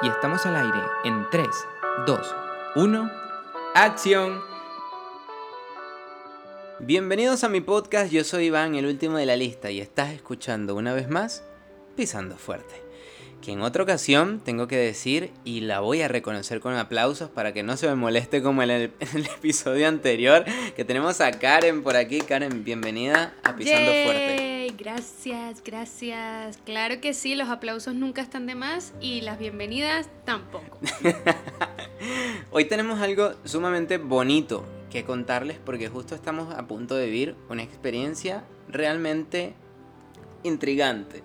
Y estamos al aire en 3, 2, 1, acción. Bienvenidos a mi podcast, yo soy Iván, el último de la lista, y estás escuchando una vez más Pisando Fuerte. Que en otra ocasión tengo que decir, y la voy a reconocer con aplausos para que no se me moleste como en el, en el episodio anterior, que tenemos a Karen por aquí. Karen, bienvenida a Pisando Fuerte. Gracias, gracias. Claro que sí, los aplausos nunca están de más y las bienvenidas tampoco. Hoy tenemos algo sumamente bonito que contarles porque justo estamos a punto de vivir una experiencia realmente intrigante,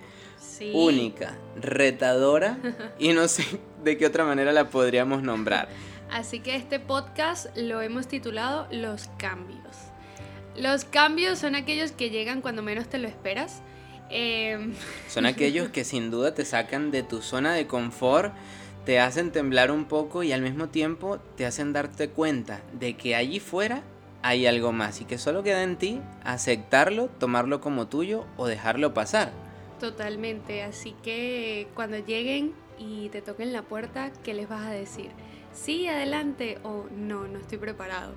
única, retadora y no sé de qué otra manera la podríamos nombrar. Así que este podcast lo hemos titulado Los cambios. Los cambios son aquellos que llegan cuando menos te lo esperas. Em, son aquellos que sin duda te sacan de tu zona de confort, te hacen temblar un poco y al mismo tiempo te hacen darte cuenta de que allí fuera hay algo más y que solo queda en ti aceptarlo, tomarlo como tuyo o dejarlo pasar. Totalmente, así que cuando lleguen y te toquen la puerta, ¿qué les vas a decir? Sí, adelante o no, no estoy preparado.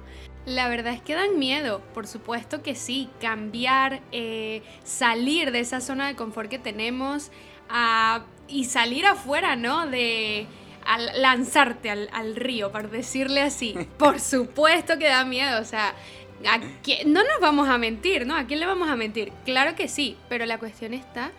La verdad es que dan miedo, por supuesto que sí, cambiar, eh, salir de esa zona de confort que tenemos y salir afuera, ¿no? De lanzarte al, río, por decirle así. Por supuesto que da miedo, o sea, no nos vamos a mentir, ¿no? ¿A quién le vamos a mentir? Claro que sí, pero la cuestión está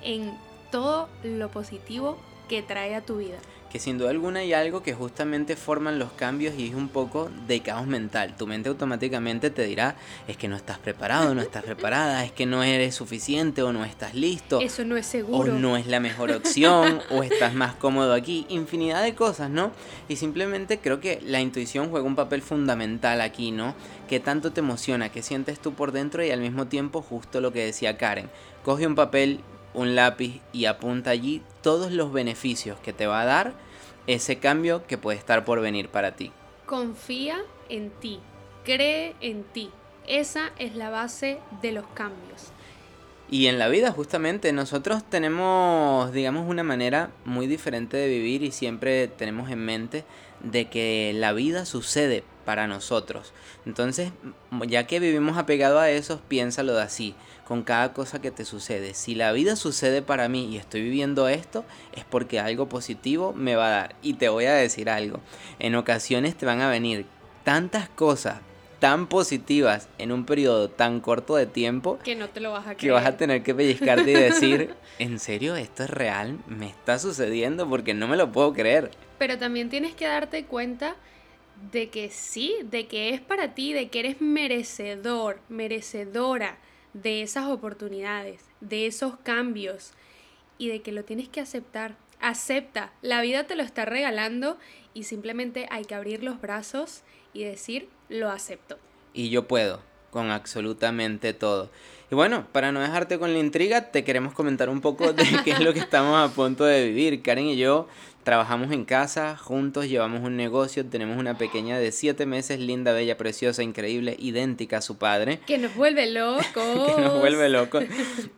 en todo lo positivo que trae a tu vida que sin duda alguna hay algo que justamente forman los cambios y es un poco de caos mental. Tu mente automáticamente te dirá, es que no estás preparado, no estás preparada, es que no eres suficiente o no estás listo. Eso no es seguro. O no es la mejor opción, o estás más cómodo aquí. Infinidad de cosas, ¿no? Y simplemente creo que la intuición juega un papel fundamental aquí, ¿no? Que tanto te emociona, que sientes tú por dentro y al mismo tiempo justo lo que decía Karen. Coge un papel un lápiz y apunta allí todos los beneficios que te va a dar ese cambio que puede estar por venir para ti. Confía en ti, cree en ti. Esa es la base de los cambios. Y en la vida justamente nosotros tenemos, digamos, una manera muy diferente de vivir y siempre tenemos en mente de que la vida sucede para nosotros. Entonces, ya que vivimos apegado a eso, piénsalo de así, con cada cosa que te sucede. Si la vida sucede para mí y estoy viviendo esto, es porque algo positivo me va a dar. Y te voy a decir algo, en ocasiones te van a venir tantas cosas tan positivas en un periodo tan corto de tiempo que no te lo vas a creer. Que vas a tener que pellizcarte y decir, ¿en serio esto es real? ¿Me está sucediendo? Porque no me lo puedo creer. Pero también tienes que darte cuenta de que sí, de que es para ti, de que eres merecedor, merecedora de esas oportunidades, de esos cambios y de que lo tienes que aceptar. Acepta, la vida te lo está regalando y simplemente hay que abrir los brazos y decir, lo acepto. Y yo puedo, con absolutamente todo. Y bueno, para no dejarte con la intriga, te queremos comentar un poco de qué es lo que estamos a punto de vivir. Karen y yo Trabajamos en casa, juntos llevamos un negocio, tenemos una pequeña de 7 meses, linda, bella, preciosa, increíble, idéntica a su padre. Que nos vuelve locos. que nos vuelve locos.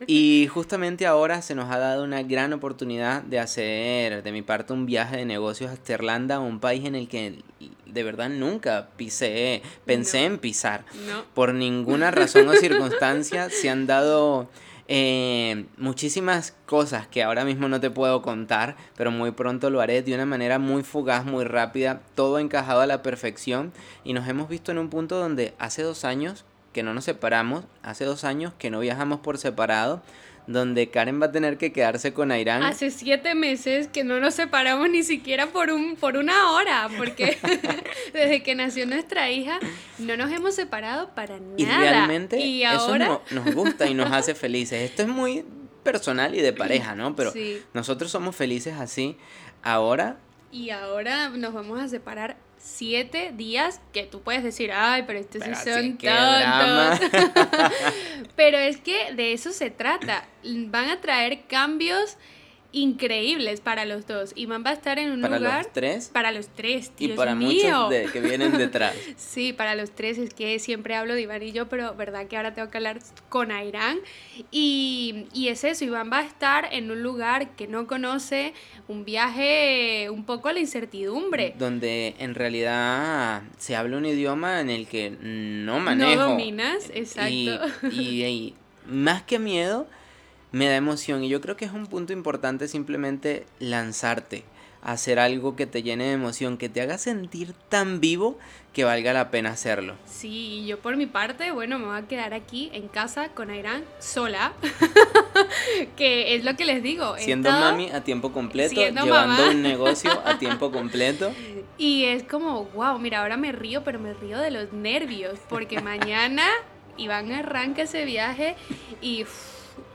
Y justamente ahora se nos ha dado una gran oportunidad de hacer, de mi parte, un viaje de negocios hasta Irlanda, un país en el que de verdad nunca pisé, pensé en pisar. No. Por ninguna razón o circunstancia se han dado eh, muchísimas cosas que ahora mismo no te puedo contar, pero muy pronto lo haré de una manera muy fugaz, muy rápida, todo encajado a la perfección y nos hemos visto en un punto donde hace dos años que no nos separamos, hace dos años que no viajamos por separado, donde Karen va a tener que quedarse con Airán. Hace siete meses que no nos separamos ni siquiera por, un, por una hora, porque desde que nació nuestra hija no nos hemos separado para nada. Y realmente ¿Y ahora? eso nos gusta y nos hace felices. Esto es muy personal y de pareja, ¿no? Pero nosotros somos felices así. Ahora... Y ahora nos vamos a separar siete días que tú puedes decir, ay, pero estos sí son tontos. pero es que de eso se trata. Van a traer cambios increíbles para los dos. Iván va a estar en un para lugar... los tres Para los tres, y Dios para mío. muchos de- que vienen detrás. Sí, para los tres es que siempre hablo de Iván y yo, pero verdad que ahora tengo que hablar con Airán. Y, y es eso, Iván va a estar en un lugar que no conoce, un viaje un poco a la incertidumbre. donde en realidad se habla un idioma en el que no manejo. No dominas, exacto. Y, y- y más que miedo, me da emoción. Y yo creo que es un punto importante simplemente lanzarte hacer algo que te llene de emoción, que te haga sentir tan vivo que valga la pena hacerlo. Sí, y yo por mi parte, bueno, me voy a quedar aquí en casa con Airán sola, que es lo que les digo. Siendo estado- mami a tiempo completo, llevando mamá. un negocio a tiempo completo. Y es como, wow, mira, ahora me río, pero me río de los nervios, porque mañana Iván arranca ese viaje y,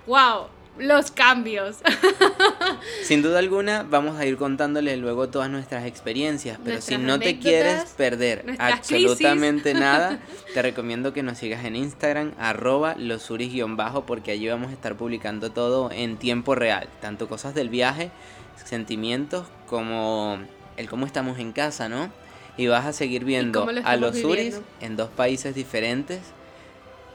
wow, los cambios. Sin duda alguna, vamos a ir contándoles luego todas nuestras experiencias, pero si no te quieres perder absolutamente nada, te recomiendo que nos sigas en Instagram, arroba losuris-bajo, porque allí vamos a estar publicando todo en tiempo real, tanto cosas del viaje, sentimientos, como el cómo estamos en casa, ¿no? Y vas a seguir viendo a los Suris en dos países diferentes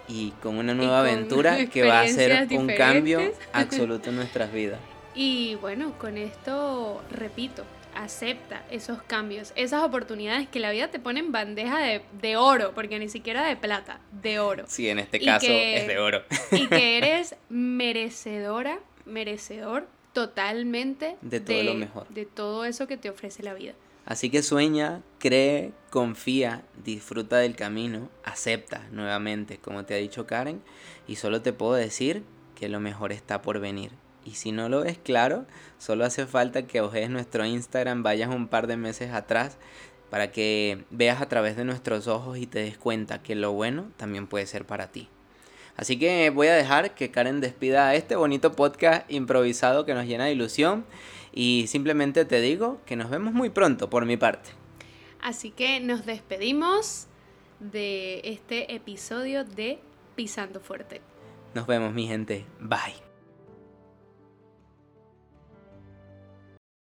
y con una nueva con aventura que va a ser un cambio absoluto en nuestras vidas. Y bueno, con esto, repito, acepta esos cambios, esas oportunidades que la vida te pone en bandeja de, de oro, porque ni siquiera de plata, de oro. Sí, en este Y caso que- es de oro. y que eres merecedora, merecedor totalmente De todo lo mejor. De todo eso que te ofrece la vida. Así que sueña, cree, confía, disfruta del camino, acepta nuevamente, como te ha dicho Karen, y solo te puedo decir que lo mejor está por venir. Y si no lo ves claro, solo hace falta que ojees nuestro Instagram, vayas un par de meses atrás para que veas a través de nuestros ojos y te des cuenta que lo bueno también puede ser para ti. Así que voy a dejar que Karen despida este bonito podcast improvisado que nos llena de ilusión y simplemente te digo que nos vemos muy pronto por mi parte. Así que nos despedimos de este episodio de Pisando Fuerte. Nos vemos mi gente. Bye.